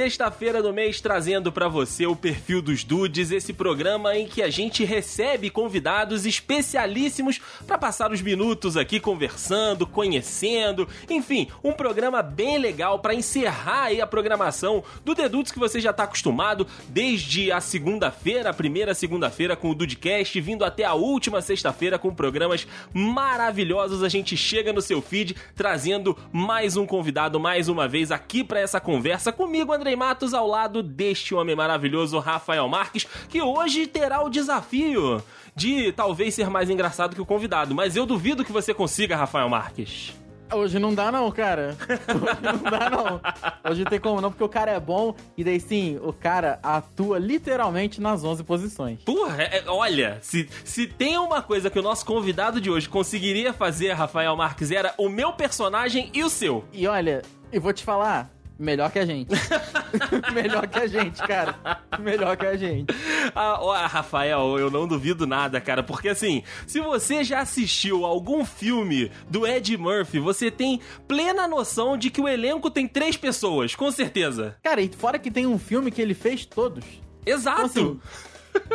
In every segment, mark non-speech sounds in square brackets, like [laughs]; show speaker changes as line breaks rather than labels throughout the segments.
sexta-feira do mês trazendo para você o perfil dos dudes, esse programa em que a gente recebe convidados especialíssimos para passar os minutos aqui conversando, conhecendo, enfim, um programa bem legal para encerrar aí a programação do The Dudes que você já tá acostumado desde a segunda-feira, a primeira segunda-feira com o Dudecast, vindo até a última sexta-feira com programas maravilhosos. A gente chega no seu feed trazendo mais um convidado mais uma vez aqui para essa conversa comigo, Andrei Matos, ao lado deste homem maravilhoso, Rafael Marques, que hoje terá o desafio de talvez ser mais engraçado que o convidado. Mas eu duvido que você consiga, Rafael Marques.
Hoje não dá não, cara. [laughs] Hoje não dá não. Hoje não tem como não, porque o cara é bom e daí sim, o cara atua literalmente nas 11 posições.
Porra, é, é, olha, se, se tem uma coisa que o nosso convidado de hoje conseguiria fazer, Rafael Marques, era o meu personagem e o seu.
E olha, eu vou te falar, Melhor que a gente. [laughs] Melhor que a gente, cara. Melhor que a gente.
Ah, ó, Rafael, eu não duvido nada, cara, porque assim, se você já assistiu algum filme do Ed Murphy, você tem plena noção de que o elenco tem três pessoas, com certeza.
Cara, e fora que tem um filme que ele fez todos.
Exato!
Então,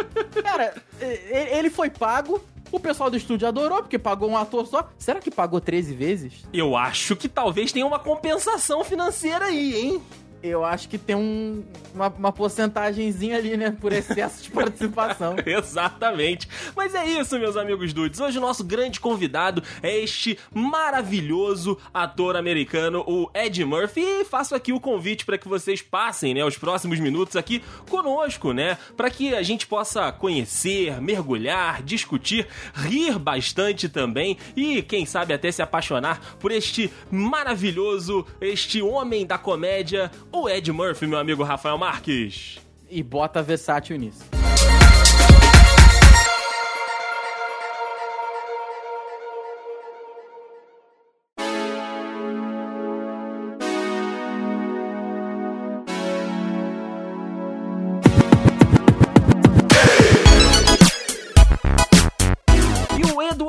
assim, cara, ele foi pago o pessoal do estúdio adorou, porque pagou um ator só. Será que pagou 13 vezes?
Eu acho que talvez tenha uma compensação financeira aí, hein?
Eu acho que tem um, uma, uma porcentagemzinha ali, né? Por excesso de [laughs] participação. [laughs]
Exatamente. Mas é isso, meus amigos dudes. Hoje o nosso grande convidado é este maravilhoso ator americano, o Ed Murphy. E faço aqui o convite para que vocês passem, né, os próximos minutos aqui conosco, né? Para que a gente possa conhecer, mergulhar, discutir, rir bastante também e, quem sabe, até se apaixonar por este maravilhoso, este homem da comédia, o Ed Murphy, meu amigo Rafael Marques.
E bota versátil nisso.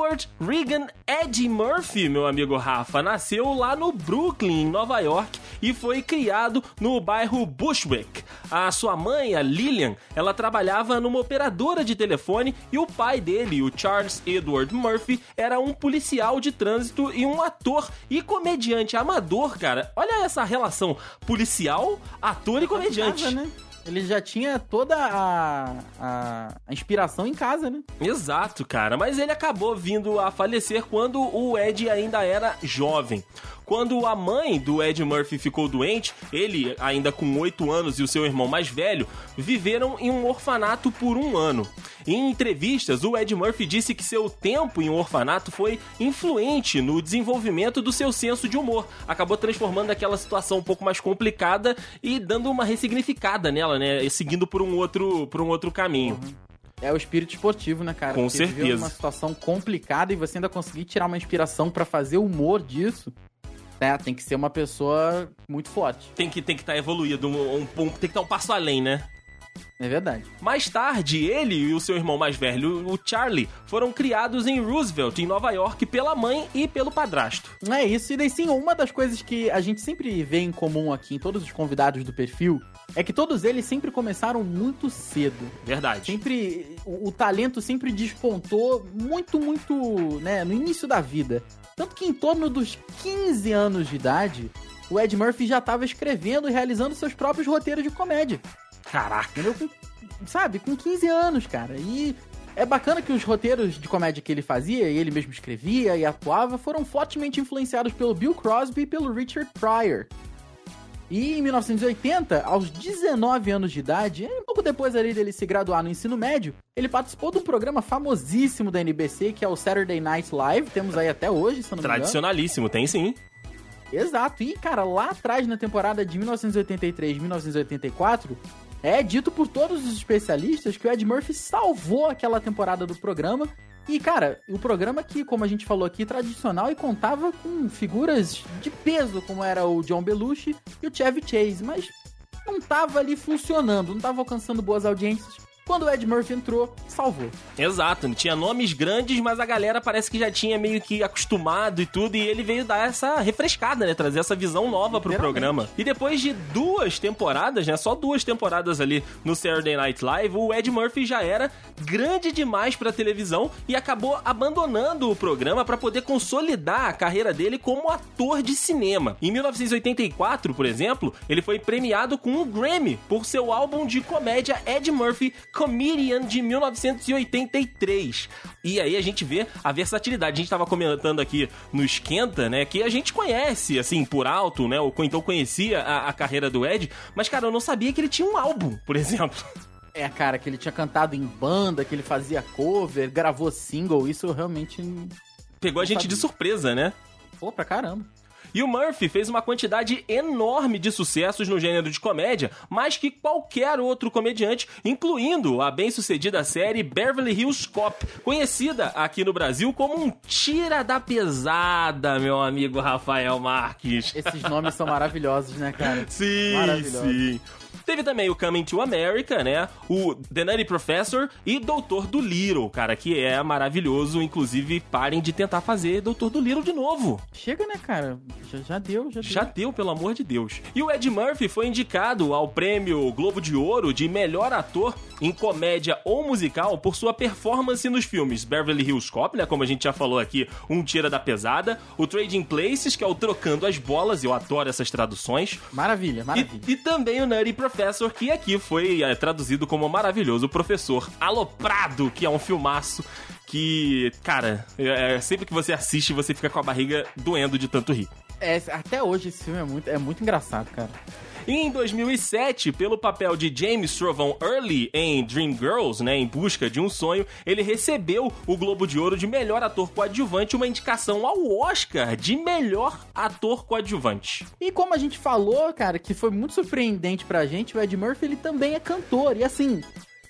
Edward Regan Eddie Murphy, meu amigo Rafa, nasceu lá no Brooklyn, em Nova York, e foi criado no bairro Bushwick. A sua mãe, a Lillian, ela trabalhava numa operadora de telefone e o pai dele, o Charles Edward Murphy, era um policial de trânsito e um ator e comediante amador, cara. Olha essa relação policial, ator e comediante. Casa, né?
Ele já tinha toda a, a, a, inspiração em casa, né?
Exato, cara. Mas ele acabou vindo a falecer quando o Ed ainda era jovem. Quando a mãe do Ed Murphy ficou doente, ele, ainda com 8 anos, e o seu irmão mais velho viveram em um orfanato por um ano. Em entrevistas, o Ed Murphy disse que seu tempo em um orfanato foi influente no desenvolvimento do seu senso de humor. Acabou transformando aquela situação um pouco mais complicada e dando uma ressignificada nela, né? Seguindo por um outro, por um outro caminho.
Uhum. É o espírito esportivo, né, cara?
Com Porque certeza.
uma situação complicada e você ainda conseguir tirar uma inspiração para fazer humor disso né? Tem que ser uma pessoa muito forte.
Tem que tem que estar tá evoluído, um, um, tem que estar um passo além, né?
É verdade.
Mais tarde, ele e o seu irmão mais velho, o Charlie, foram criados em Roosevelt, em Nova York, pela mãe e pelo padrasto.
É isso, e daí sim, uma das coisas que a gente sempre vê em comum aqui em todos os convidados do perfil é que todos eles sempre começaram muito cedo.
Verdade.
Sempre. O, o talento sempre despontou muito, muito, né, no início da vida. Tanto que em torno dos 15 anos de idade, o Ed Murphy já estava escrevendo e realizando seus próprios roteiros de comédia.
Caraca.
Entendeu? Com, sabe, com 15 anos, cara. E é bacana que os roteiros de comédia que ele fazia, e ele mesmo escrevia e atuava, foram fortemente influenciados pelo Bill Crosby e pelo Richard Pryor. E em 1980, aos 19 anos de idade, um pouco depois ali dele se graduar no ensino médio, ele participou de um programa famosíssimo da NBC, que é o Saturday Night Live, temos aí até hoje, se não me
engano. Tradicionalíssimo, tem sim.
Exato. E, cara, lá atrás, na temporada de 1983 1984, é dito por todos os especialistas que o Ed Murphy salvou aquela temporada do programa e, cara, o programa que, como a gente falou aqui, tradicional e contava com figuras de peso, como era o John Belushi e o Chevy Chase, mas não tava ali funcionando, não tava alcançando boas audiências. Quando o Ed Murphy entrou, salvou.
Exato, tinha nomes grandes, mas a galera parece que já tinha meio que acostumado e tudo, e ele veio dar essa refrescada, né? Trazer essa visão nova pro programa. E depois de duas temporadas, né? Só duas temporadas ali no Saturday Night Live, o Ed Murphy já era grande demais pra televisão e acabou abandonando o programa para poder consolidar a carreira dele como ator de cinema. Em 1984, por exemplo, ele foi premiado com um Grammy por seu álbum de comédia Ed Murphy Comedian de 1983. E aí a gente vê a versatilidade. A gente tava comentando aqui no Esquenta, né, que a gente conhece, assim, por alto, né, ou então conhecia a, a carreira do Ed, mas, cara, eu não sabia que ele tinha um álbum, por exemplo.
É, cara, que ele tinha cantado em banda, que ele fazia cover, gravou single, isso realmente.
Pegou a gente sabia. de surpresa, né?
Pô, pra caramba.
E o Murphy fez uma quantidade enorme de sucessos no gênero de comédia, mais que qualquer outro comediante, incluindo a bem-sucedida série Beverly Hills Cop, conhecida aqui no Brasil como um tira da pesada, meu amigo Rafael Marques.
Esses nomes são maravilhosos, né, cara?
Sim, sim. Teve também o Coming to America, né? O The Nutty Professor e Doutor do Little, cara, que é maravilhoso. Inclusive, parem de tentar fazer Doutor do Little de novo.
Chega, né, cara? Já, já deu, já deu.
Já deu, pelo amor de Deus. E o Ed Murphy foi indicado ao prêmio Globo de Ouro de melhor ator em comédia ou musical por sua performance nos filmes Beverly Hills Cop, né, como a gente já falou aqui, Um Tira da Pesada, o Trading Places, que é o Trocando as Bolas, eu adoro essas traduções.
Maravilha, maravilha.
E, e também o Nutty Professor, que aqui foi é, traduzido como maravilhoso professor aloprado, que é um filmaço que, cara, é, é, sempre que você assiste, você fica com a barriga doendo de tanto rir.
É, até hoje esse filme é muito, é muito engraçado, cara.
E em 2007, pelo papel de James Trovão Early em Dreamgirls, né, em busca de um sonho, ele recebeu o Globo de Ouro de melhor ator coadjuvante, uma indicação ao Oscar de melhor ator coadjuvante.
E como a gente falou, cara, que foi muito surpreendente pra gente, o Ed Murphy ele também é cantor. E assim,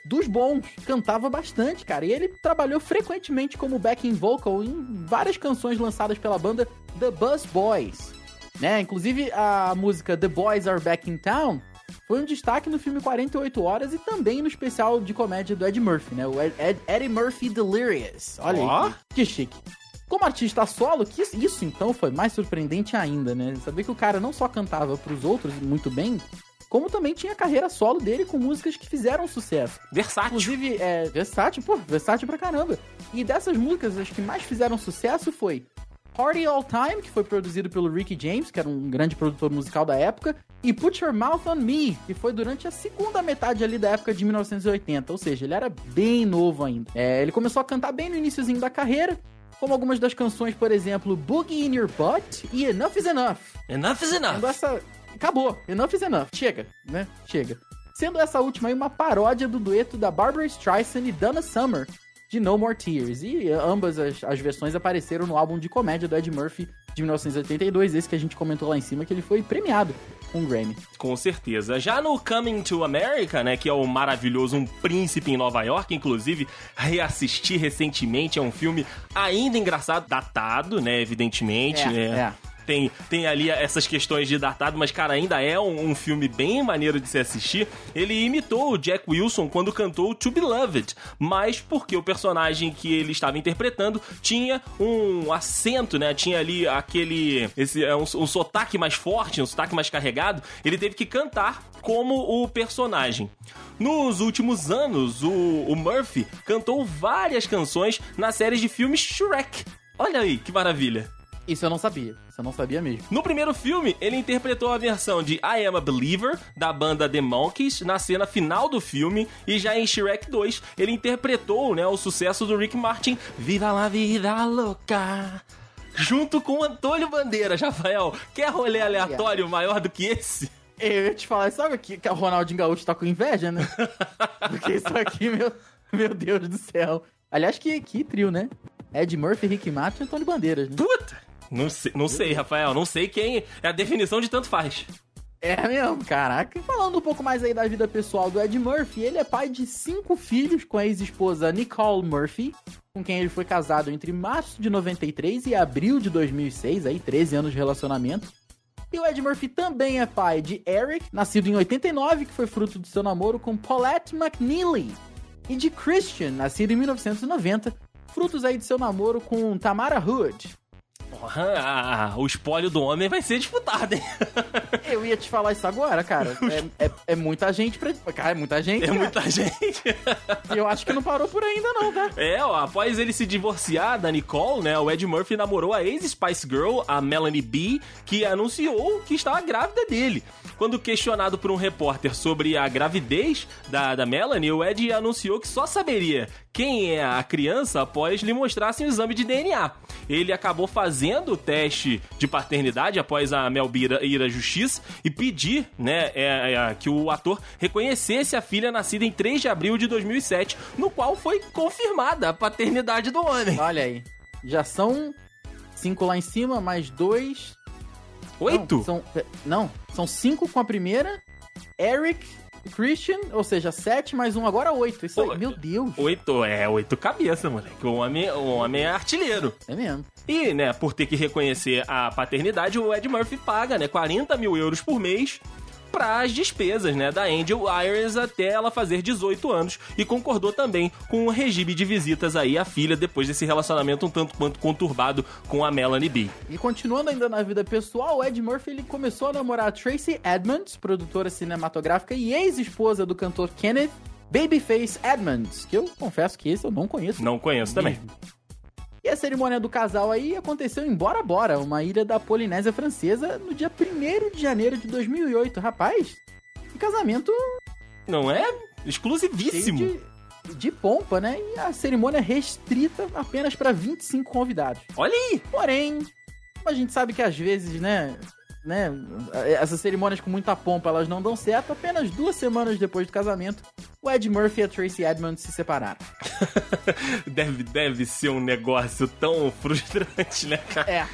dos bons, cantava bastante, cara. E ele trabalhou frequentemente como backing vocal em várias canções lançadas pela banda The Buzz Boys né? Inclusive a música The Boys Are Back in Town foi um destaque no filme 48 Horas e também no especial de comédia do Ed Murphy, né? O Ed, Ed, Eddie Murphy Delirious. Olha oh. aí, que, que chique. Como artista solo, que isso então foi mais surpreendente ainda, né? Saber que o cara não só cantava para os outros muito bem, como também tinha a carreira solo dele com músicas que fizeram sucesso.
Versátil.
Inclusive, é, versátil, pô, versátil pra caramba. E dessas músicas, as que mais fizeram sucesso foi Party All Time, que foi produzido pelo Ricky James, que era um grande produtor musical da época, e Put Your Mouth on Me, que foi durante a segunda metade ali da época de 1980, ou seja, ele era bem novo ainda. É, ele começou a cantar bem no iníciozinho da carreira, como algumas das canções, por exemplo, Boogie in Your Butt e Enough is Enough.
Enough is Enough.
Essa... Acabou. Enough is Enough. Chega, né? Chega. Sendo essa última aí uma paródia do dueto da Barbara Streisand e Donna Summer, de No More Tears. E ambas as, as, versões apareceram no álbum de comédia do Ed Murphy de 1982, esse que a gente comentou lá em cima, que ele foi premiado com um Grammy.
Com certeza. Já no Coming to America, né, que é o maravilhoso Um Príncipe em Nova York, inclusive reassisti recentemente, é um filme ainda engraçado, datado, né, evidentemente,
é,
né?
É
tem, tem ali essas questões de datado, mas, cara, ainda é um, um, filme bem maneiro de se assistir. Ele imitou o Jack Wilson quando cantou To Be Loved, mas porque o personagem que ele estava interpretando tinha um acento, né? Tinha ali aquele. Esse, é um, um sotaque mais forte, um sotaque mais carregado. Ele teve que cantar como o personagem. Nos últimos anos, o, o Murphy cantou várias canções na série de filmes Shrek. Olha aí, que maravilha.
Isso eu não sabia. Isso eu não sabia mesmo.
No primeiro filme, ele interpretou a versão de I Am a Believer, da banda The Monkeys, na cena final do filme. E já em Shrek 2, ele interpretou né, o sucesso do Rick Martin, Viva la Vida Louca. Junto com Antônio Bandeiras, Rafael. Quer rolê aleatório maior do que esse?
Eu ia te falar, sabe que, que o Ronaldinho Gaúcho tá com inveja, né? [laughs] Porque isso aqui, meu, meu Deus do céu. Aliás, que, que trio, né? Ed Murphy, Rick Martin e Antônio Bandeiras, né?
Puta! Não sei, não sei, Rafael. Não sei quem é a definição de tanto faz.
É mesmo, caraca. Falando um pouco mais aí da vida pessoal do Ed Murphy, ele é pai de cinco filhos com a ex-esposa Nicole Murphy, com quem ele foi casado entre março de 93 e abril de 2006, aí 13 anos de relacionamento. E o Ed Murphy também é pai de Eric, nascido em 89, que foi fruto do seu namoro com Paulette McNeely, e de Christian, nascido em 1990, frutos aí de seu namoro com Tamara Hood.
Porra, o espólio do homem vai ser disputado, hein? [laughs]
Eu ia te falar isso agora, cara. [laughs] É, é, é muita gente pra. Cara, é muita gente.
É
cara.
muita gente.
E [laughs] eu acho que não parou por ainda, não, tá?
É, ó, após ele se divorciar da Nicole, né, o Ed Murphy namorou a ex-Spice Girl, a Melanie B, que anunciou que estava grávida dele. Quando questionado por um repórter sobre a gravidez da, da Melanie, o Ed anunciou que só saberia quem é a criança após lhe mostrassem o exame de DNA. Ele acabou fazendo o teste de paternidade após a Mel B ir à justiça e pedir né, é, é, que o ator reconhecesse a filha nascida em 3 de abril de 2007, no qual foi confirmada a paternidade do homem.
Olha aí. Já são cinco lá em cima, mais dois.
Oito?
Não, são, não, são cinco com a primeira. Eric, Christian, ou seja, sete mais um, agora oito. Isso
Pô,
aí, meu Deus.
Oito, é, oito cabeças, moleque. O homem, o homem é artilheiro.
É mesmo.
E, né, por ter que reconhecer a paternidade, o Ed Murphy paga, né, 40 mil euros por mês para as despesas, né, da Angel Irons até ela fazer 18 anos e concordou também com o regime de visitas aí à filha depois desse relacionamento um tanto quanto conturbado com a Melanie B.
E continuando ainda na vida pessoal, o Ed Murphy ele começou a namorar a Tracy Edmonds, produtora cinematográfica e ex-esposa do cantor Kenneth Babyface Edmonds, que eu confesso que esse eu não conheço.
Não conheço também.
mesmo. E a cerimônia do casal aí aconteceu em Bora Bora, uma ilha da Polinésia Francesa, no dia 1 de janeiro de 2008. Rapaz, que casamento
Não é? Exclusivíssimo.
de, de pompa, né? E a cerimônia restrita apenas para 25 convidados.
Olha aí!
Porém, a gente sabe que às vezes, né, né, essas cerimônias com muita pompa, elas não dão certo. Apenas duas semanas depois do casamento, o Ed Murphy e a Tracy Edmonds se separaram. [laughs]
deve, deve ser um negócio tão frustrante, né, cara?
É,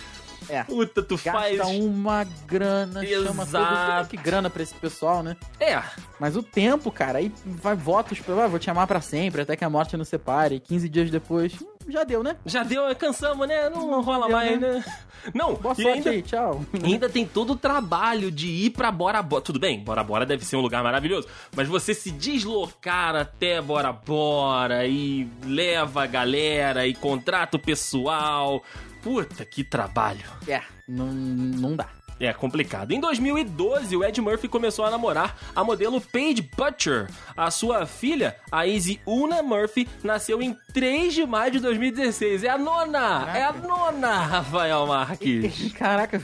é.
Puta, tu faz.
Gasta uma grana, chama todo
Exato.
que grana pra esse pessoal, né?
É,
Mas o tempo, cara, aí vai votos pra, ah, vou te amar pra sempre, até que a morte nos separe. 15 dias depois, já deu, né?
já deu, cansamos, né? Não rola
Deu,
mais,
né?
né? Não,
Boa
e
sorte
ainda,
aí, tchau.
ainda tem todo o trabalho de ir pra Bora Bora. Tudo bem, Bora Bora deve ser um lugar maravilhoso, mas você se deslocar até Bora Bora e leva a galera e contrata o pessoal. Puta, que trabalho.
É, não, não dá.
É complicado. Em 2012, o Ed Murphy começou a namorar a modelo Paige Butcher. A sua filha, a Izzy Una Murphy, nasceu em 3 de maio de 2016. É a nona! É a nona, Rafael Marques. [laughs]
Caraca,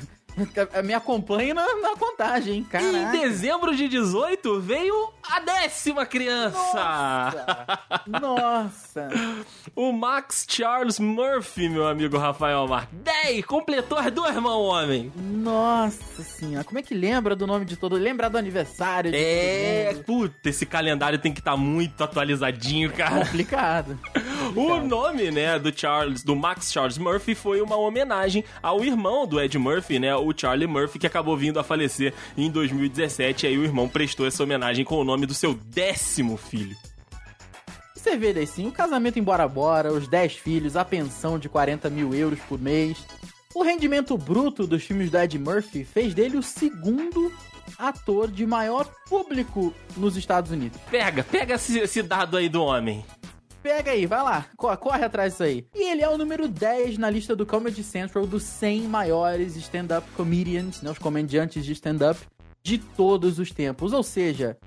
me acompanha na, na contagem?
E
Caraca.
em dezembro de 18 veio a décima criança.
Nossa!
O Max Charles Murphy, meu amigo Rafael Marques. 10! Completou as duas mãos, homem.
Nossa senhora, como é que lembra do nome de todo? Lembra do aniversário? de
É, puta, esse calendário tem que estar muito atualizadinho, cara.
complicado.
O nome, né, do Charles, do Max Charles Murphy foi uma homenagem ao irmão do Ed Murphy, né, o Charlie Murphy, que acabou vindo a falecer em 2017. Aí o irmão prestou essa homenagem com o nome do seu décimo filho.
Você vê daí sim, o casamento em Bora Bora, os 10 filhos, a pensão de 40 mil euros por mês. O rendimento bruto dos filmes do Ed Murphy fez dele o segundo ator de maior público nos Estados Unidos.
Pega, pega esse, esse dado aí do homem.
Pega aí, vai lá, co- corre atrás disso aí. E ele é o número 10 na lista do Comedy Central dos 100 maiores stand-up comedians, né, os comediantes de stand-up de todos os tempos. Ou seja,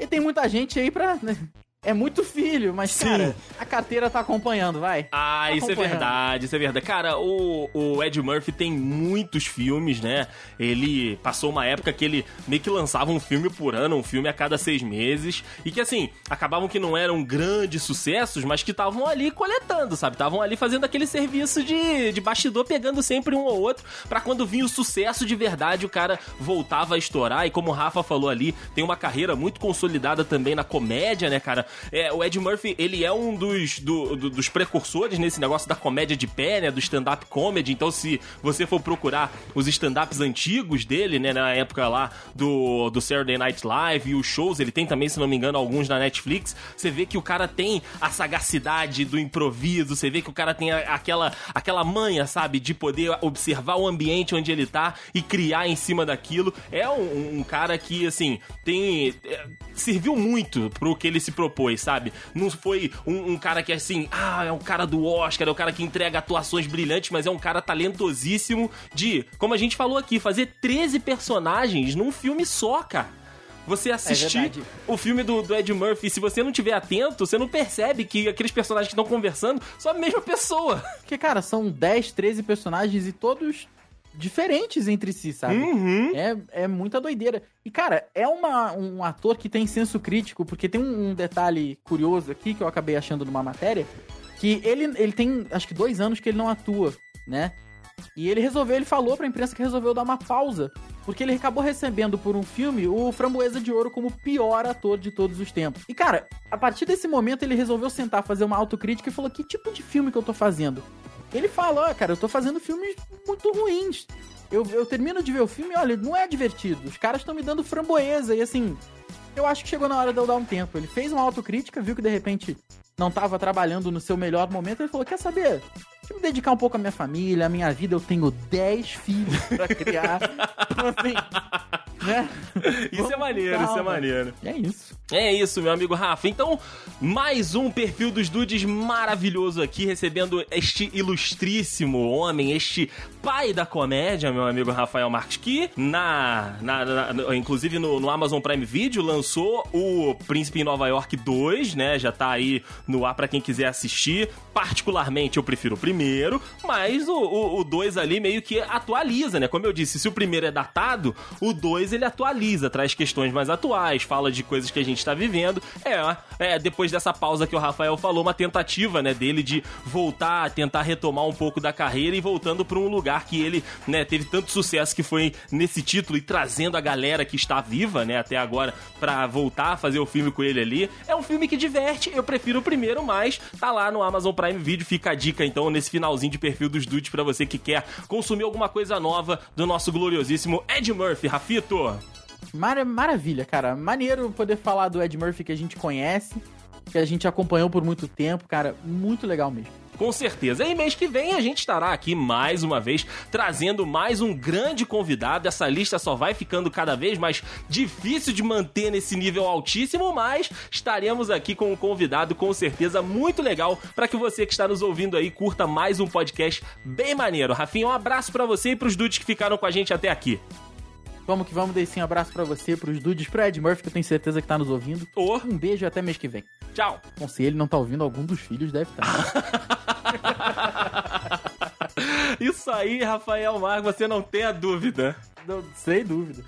ele tem muita gente aí pra. né, É muito filho, mas,
Sim.
cara, a carteira tá acompanhando, vai.
Ah,
Tá
isso é verdade, isso é verdade. Cara, o, o Ed Murphy tem muitos filmes, né? Ele passou uma época que ele meio que lançava um filme por ano, um filme a cada seis meses, e que, assim, acabavam que não eram grandes sucessos, mas que estavam ali coletando, sabe? Estavam ali fazendo aquele serviço de, de bastidor, pegando sempre um ou outro, pra quando vinha o sucesso de verdade, o cara voltava a estourar. E como o Rafa falou ali, tem uma carreira muito consolidada também na comédia, né, cara? É, o Ed Murphy, ele é um dos, do- do- dos precursores nesse negócio da comédia de pé, né? Do stand-up comedy. Então, se você for procurar os stand-ups antigos dele, né? Na época lá do, do Saturday Night Live e os shows, ele tem também, se não me engano, alguns na Netflix. Você vê que o cara tem a sagacidade do improviso, você vê que o cara tem aquela, aquela manha, sabe? De poder observar o ambiente onde ele tá e criar em cima daquilo. É um, um cara que, assim, tem. é, serviu muito pro que ele se propôs propôs, sabe? Não foi um, um cara que assim, ah, é um cara do Oscar, é o um cara que entrega atuações brilhantes, mas é um cara talentosíssimo de, como a gente falou aqui, fazer 13 personagens num filme só, cara você assistir é o filme do, do, Ed Murphy, se você não tiver atento, você não percebe que aqueles personagens que estão conversando são a mesma pessoa.
Porque, cara, são 10, 13 personagens e todos diferentes entre si, sabe?
Uhum.
É, é muita doideira. E, cara, é uma, um ator que tem senso crítico, porque tem um, um detalhe curioso aqui que eu acabei achando numa matéria, que ele, ele tem, acho que dois anos que ele não atua, né? E ele resolveu, ele falou pra imprensa que resolveu dar uma pausa, porque ele acabou recebendo por um filme o Framboesa de Ouro como pior ator de todos os tempos. E cara, a partir desse momento ele resolveu sentar, fazer uma autocrítica e falou: que tipo de filme que eu tô fazendo? Ele fala, ó, cara, eu tô fazendo filmes muito ruins. Eu, eu termino de ver o filme e olha, não é divertido. Os caras estão me dando framboesa. E assim, eu acho que chegou na hora de eu dar um tempo. Ele fez uma autocrítica, viu que de repente não tava trabalhando no seu melhor momento. Ele falou: Quer saber? Deixa eu me dedicar um pouco à minha família, à minha vida. Eu tenho 10 filhos pra criar. [laughs] então, assim,
né? Isso Vamos é maneiro, isso é maneiro.
É isso.
É isso, meu amigo Rafa. Então, mais um perfil dos dudes maravilhoso aqui, recebendo este ilustríssimo homem, este pai da comédia, meu amigo Rafael Marques, que na, na, na inclusive no, no, Amazon Prime Video lançou o Príncipe em Nova York 2, né? Já tá aí no ar para quem quiser assistir. Particularmente eu prefiro o primeiro, mas o 2 ali meio que atualiza, né? Como eu disse, se o primeiro é datado, o 2 ele atualiza, traz questões mais atuais, fala de coisas que a gente está vivendo. É, é, depois dessa pausa que o Rafael falou, uma tentativa, né, dele de voltar, tentar retomar um pouco da carreira e voltando para um lugar que ele, né, teve tanto sucesso que foi nesse título e trazendo a galera que está viva, né, até agora para voltar a fazer o filme com ele ali. É um filme que diverte, eu prefiro o primeiro, mas tá lá no Amazon Prime Video, fica a dica então nesse finalzinho de perfil dos dudes para você que quer consumir alguma coisa nova do nosso gloriosíssimo Ed Murphy, Rafito.
Mar maravilha, cara. Maneiro poder falar do Ed Murphy que a gente conhece, que a gente acompanhou por muito tempo, cara. Muito legal mesmo.
Com certeza. E mês que vem a gente estará aqui mais uma vez trazendo mais um grande convidado. Essa lista só vai ficando cada vez mais difícil de manter nesse nível altíssimo, mas estaremos aqui com um convidado com certeza muito legal para que você que está nos ouvindo aí curta mais um podcast bem maneiro. Rafinha, um abraço para você e para os dudes que ficaram com a gente até aqui.
Vamos que vamos, Deicinho. Um abraço para você, pros dudes, pro Ed Murphy, que eu tenho certeza que tá nos ouvindo.
Oh.
Um beijo e até mês que vem.
Tchau.
Bom, se ele não tá ouvindo, algum dos filhos deve estar.
Tá. [laughs] Isso aí, Rafael Marques, você não tem a dúvida.
Não, sem dúvida.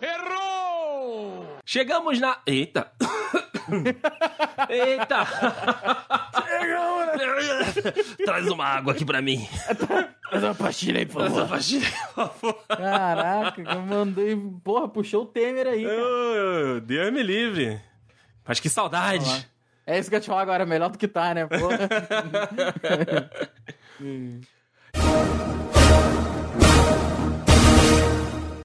Errou! Chegamos na. Eita! [laughs] Eita! Traz uma água aqui pra mim.
Traz uma pastilha aí, por favor.
Traz uma pastilha aí, por favor.
Caraca, eu mandei. Porra, puxou o Temer aí. Cara.
Oh, Deus me livre. Mas que saudade.
É isso que eu te falo agora, melhor do que tá, né? Porra. hum. [laughs]